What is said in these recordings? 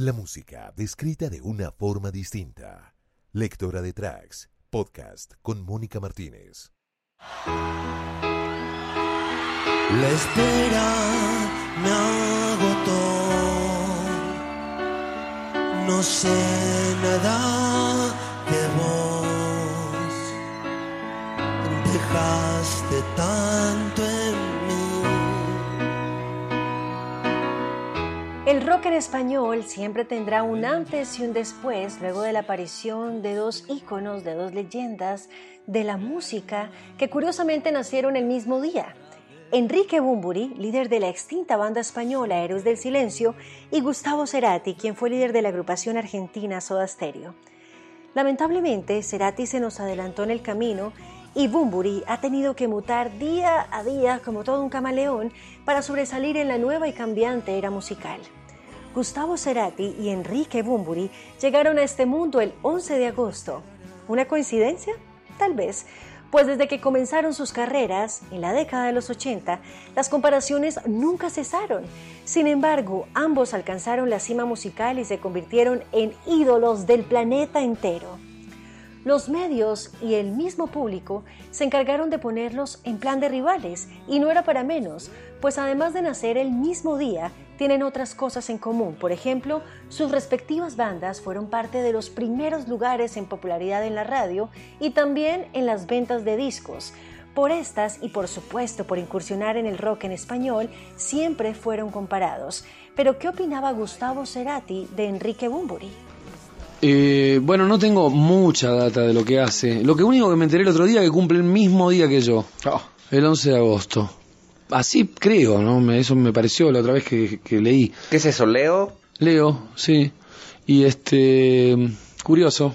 La música descrita de una forma distinta. Lectora de tracks, podcast con Mónica Martínez. La espera me agotó. No sé nada de vos. Dejaste tanto en El rock en español siempre tendrá un antes y un después luego de la aparición de dos íconos, de dos leyendas de la música que curiosamente nacieron el mismo día. Enrique Bumburi, líder de la extinta banda española Héroes del Silencio, y Gustavo Cerati, quien fue líder de la agrupación argentina Soda Stereo. Lamentablemente, Cerati se nos adelantó en el camino y Bumburi ha tenido que mutar día a día como todo un camaleón para sobresalir en la nueva y cambiante era musical. Gustavo Cerati y Enrique Bumburi llegaron a este mundo el 11 de agosto. ¿Una coincidencia? Tal vez, pues desde que comenzaron sus carreras, en la década de los 80, las comparaciones nunca cesaron. Sin embargo, ambos alcanzaron la cima musical y se convirtieron en ídolos del planeta entero. Los medios y el mismo público se encargaron de ponerlos en plan de rivales, y no era para menos, pues además de nacer el mismo día, tienen otras cosas en común. Por ejemplo, sus respectivas bandas fueron parte de los primeros lugares en popularidad en la radio y también en las ventas de discos. Por estas y por supuesto por incursionar en el rock en español, siempre fueron comparados. Pero ¿qué opinaba Gustavo Cerati de Enrique Bumburi? Eh, bueno, no tengo mucha data de lo que hace. Lo que único que me enteré el otro día es que cumple el mismo día que yo, el 11 de agosto. Así creo, ¿no? Eso me pareció la otra vez que, leí. ¿Qué es eso, Leo? Leo, sí. Y este, curioso.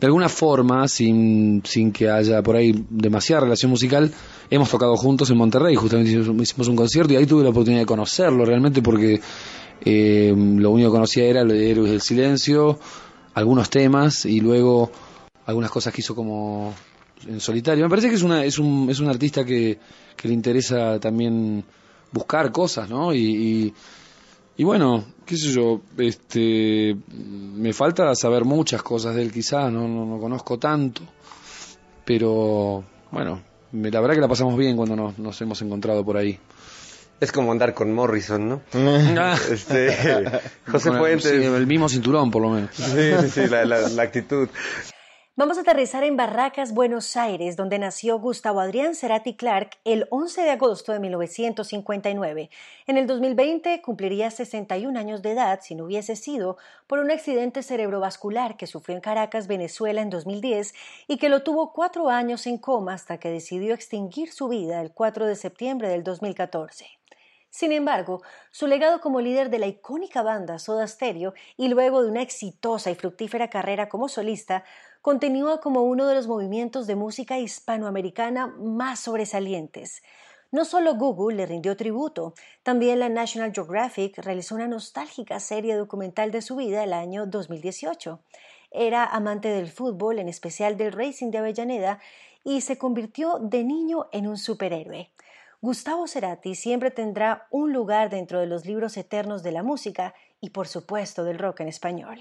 De alguna forma, sin, sin que haya por ahí demasiada relación musical, hemos tocado juntos en Monterrey, justamente hicimos un concierto y ahí tuve la oportunidad de conocerlo realmente porque eh, lo único que conocía era lo de Héroes del Silencio, algunos temas y luego algunas cosas que hizo como en solitario. Me parece que es, una, es, un, es un artista que, que le interesa también buscar cosas, ¿no? Y, y, bueno, qué sé yo, este, me falta saber muchas cosas de él quizás, no, no, no conozco tanto, pero bueno, la verdad que la pasamos bien cuando nos, nos hemos encontrado por ahí. Es como andar con Morrison, ¿no? este, José Fuentes. el mismo cinturón, por lo menos. Sí, sí, la, la, actitud. Vamos a aterrizar en Barracas, Buenos Aires, donde nació Gustavo Adrián Cerati Clark el 11 de agosto de 1959. En el 2020 cumpliría 61 años de edad si no hubiese sido por un accidente cerebrovascular que sufrió en Caracas, Venezuela en 2010 y que lo tuvo cuatro años en coma hasta que decidió extinguir su vida el 4 de septiembre del 2014. Sin embargo, su legado como líder de la icónica banda Soda Stereo y luego de una exitosa y fructífera carrera como solista, continúa como uno de los movimientos de música hispanoamericana más sobresalientes. No solo Google le rindió tributo, también la National Geographic realizó una nostálgica serie documental de su vida el año 2018. Era amante del fútbol, en especial del Racing de Avellaneda, y se convirtió de niño en un superhéroe. Gustavo Cerati siempre tendrá un lugar dentro de los libros eternos de la música y por supuesto del rock en español.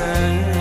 sun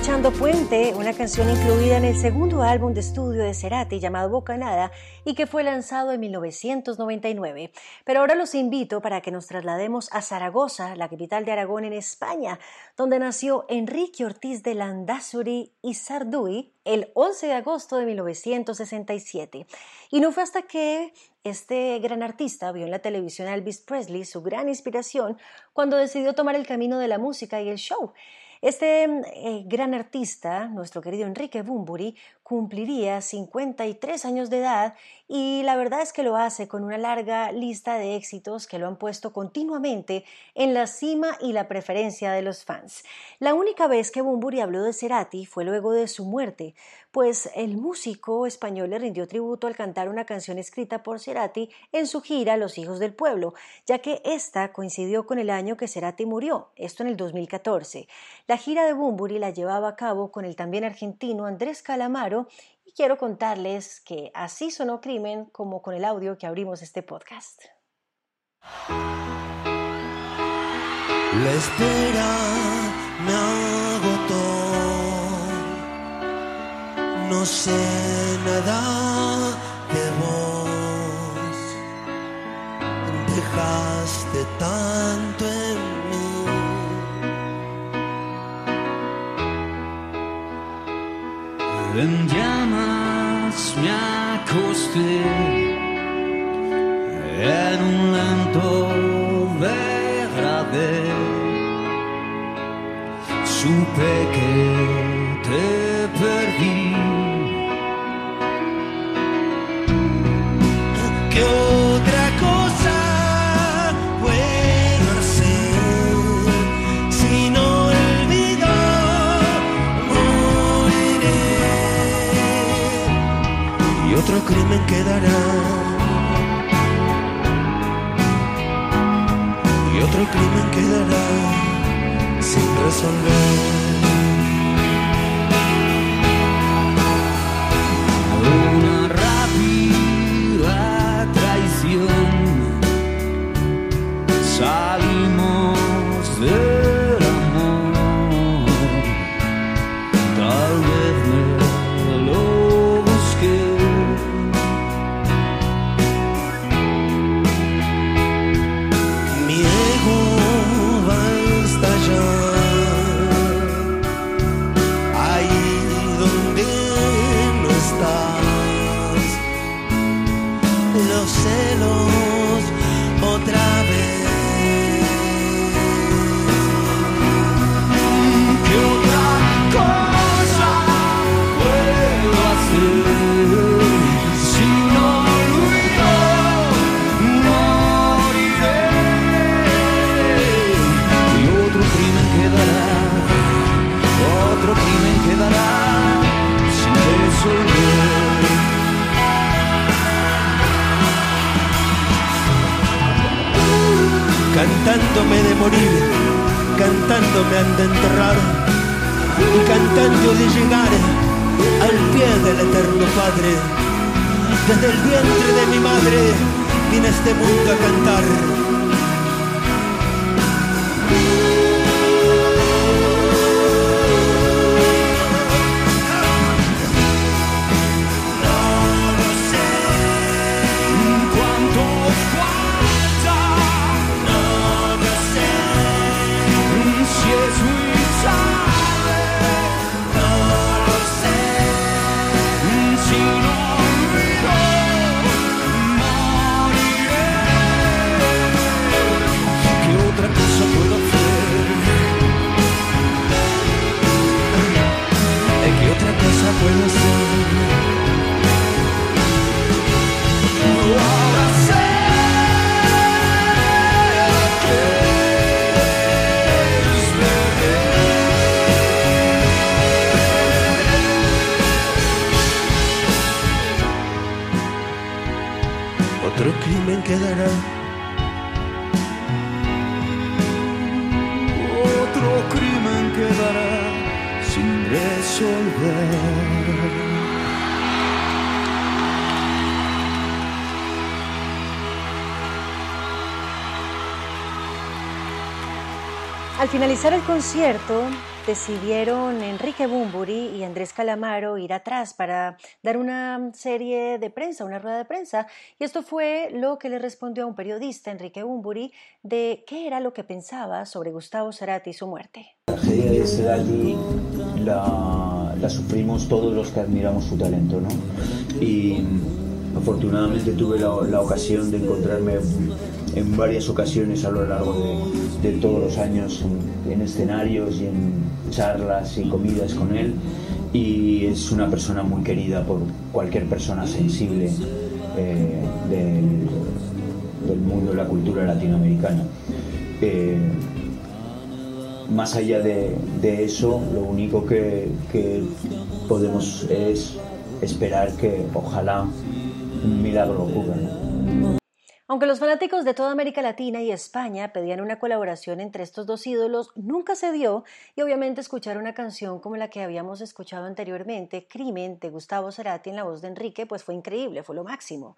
escuchando Puente, una canción incluida en el segundo álbum de estudio de Cerati llamado Bocanada y que fue lanzado en 1999. Pero ahora los invito para que nos traslademos a Zaragoza, la capital de Aragón en España, donde nació Enrique Ortiz de Landazuri y Sarduy el 11 de agosto de 1967. Y no fue hasta que este gran artista vio en la televisión a Elvis Presley su gran inspiración cuando decidió tomar el camino de la música y el show. Este eh, gran artista, nuestro querido Enrique Bumburi, cumpliría 53 años de edad y la verdad es que lo hace con una larga lista de éxitos que lo han puesto continuamente en la cima y la preferencia de los fans. La única vez que Bumburi habló de Cerati fue luego de su muerte, pues el músico español le rindió tributo al cantar una canción escrita por Cerati en su gira Los Hijos del Pueblo, ya que esta coincidió con el año que Cerati murió, esto en el 2014. La gira de Bumburi la llevaba a cabo con el también argentino Andrés Calamaro, y quiero contarles que así sonó Crimen como con el audio que abrimos este podcast. La espera me no sé nada de vos, En llamas me acosté en un lento degradé. Supe que crimen quedará. Y otro crimen quedará sin resolver de llegar al pie del eterno Padre. Desde el vientre de mi madre vine este mundo a cantar. Otro crimen quedará. Otro crimen quedará sin resolver. Al finalizar el concierto decidieron Enrique Bumburi y Andrés Calamaro ir atrás para dar una serie de prensa, una rueda de prensa. Y esto fue lo que le respondió a un periodista, Enrique Bumburi, de qué era lo que pensaba sobre Gustavo Cerati y su muerte. La tragedia de Cerati la, sufrimos todos los que admiramos su talento, ¿no? Y afortunadamente tuve la, la ocasión de encontrarme en varias ocasiones a lo largo de, de todos los años en, en, escenarios y en charlas y comidas con él y es una persona muy querida por cualquier persona sensible eh, del, del, mundo de la cultura latinoamericana. Eh, más allá de, de, eso, lo único que, que podemos es esperar que ojalá Aunque los fanáticos de toda América Latina y España pedían una colaboración entre estos dos ídolos, nunca se dio y obviamente escuchar una canción como la que habíamos escuchado anteriormente, Crimen, de Gustavo Cerati en la voz de Enrique, pues fue increíble, fue lo máximo.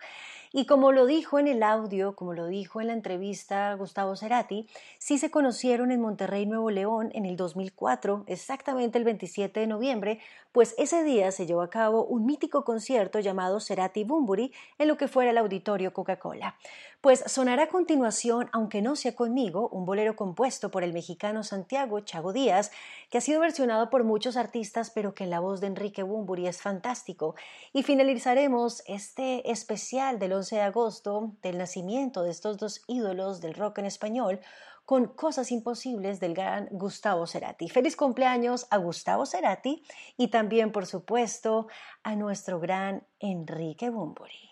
Y como lo dijo en el audio, como lo dijo en la entrevista Gustavo Cerati, sí se conocieron en Monterrey, Nuevo León, en el 2004, exactamente el 27 de noviembre, pues ese día se llevó a cabo un mítico concierto llamado Cerati Bumburi en lo que fuera el auditorio Coca-Cola. Pues sonará a continuación, aunque no sea conmigo, un bolero compuesto por el mexicano Santiago Chago Díaz, que ha sido versionado por muchos artistas, pero que en la voz de Enrique Bumburi es fantástico. Y finalizaremos este especial del 11 de agosto del nacimiento de estos dos ídolos del rock en español con Cosas Imposibles del gran Gustavo Cerati. Feliz cumpleaños a Gustavo Cerati y también, por supuesto, a nuestro gran Enrique Bumburi.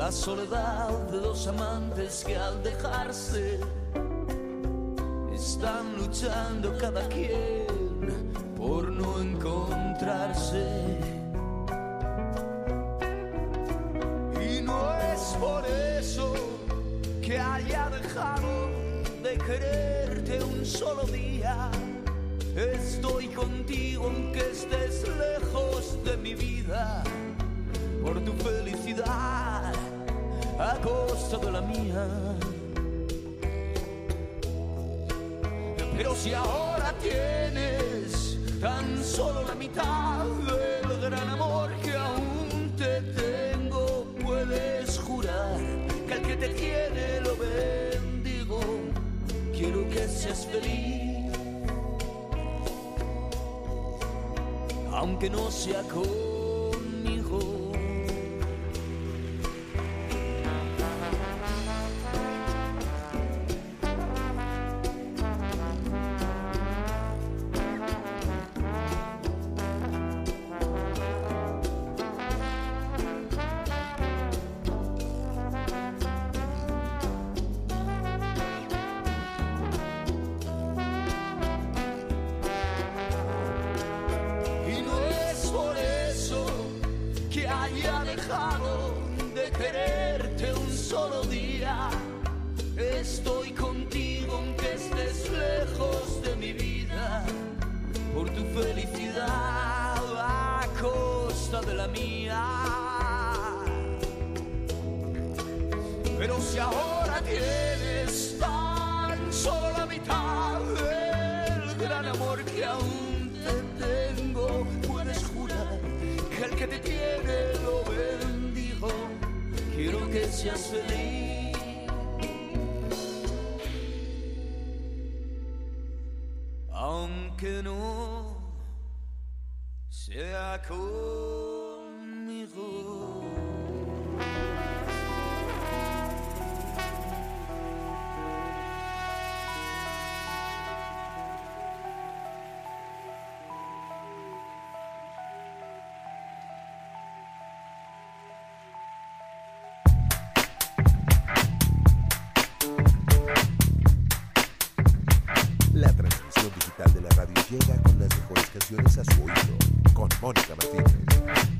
la soledad de dos amantes que al dejarse están luchando cada quien por no encontrarse. Y no es por eso que haya dejado de quererte un solo día. Estoy contigo aunque estés lejos de mi vida por tu felicidad a costa de la mía. Pero si ahora tienes tan solo la mitad del gran amor que aún te tengo, puedes jurar que al que te tiene lo bendigo. Quiero que seas feliz, aunque no sea que te tiene lo bendijo. Quiero que seas feliz. Aunque no sea cool. Mónica Martínez. Si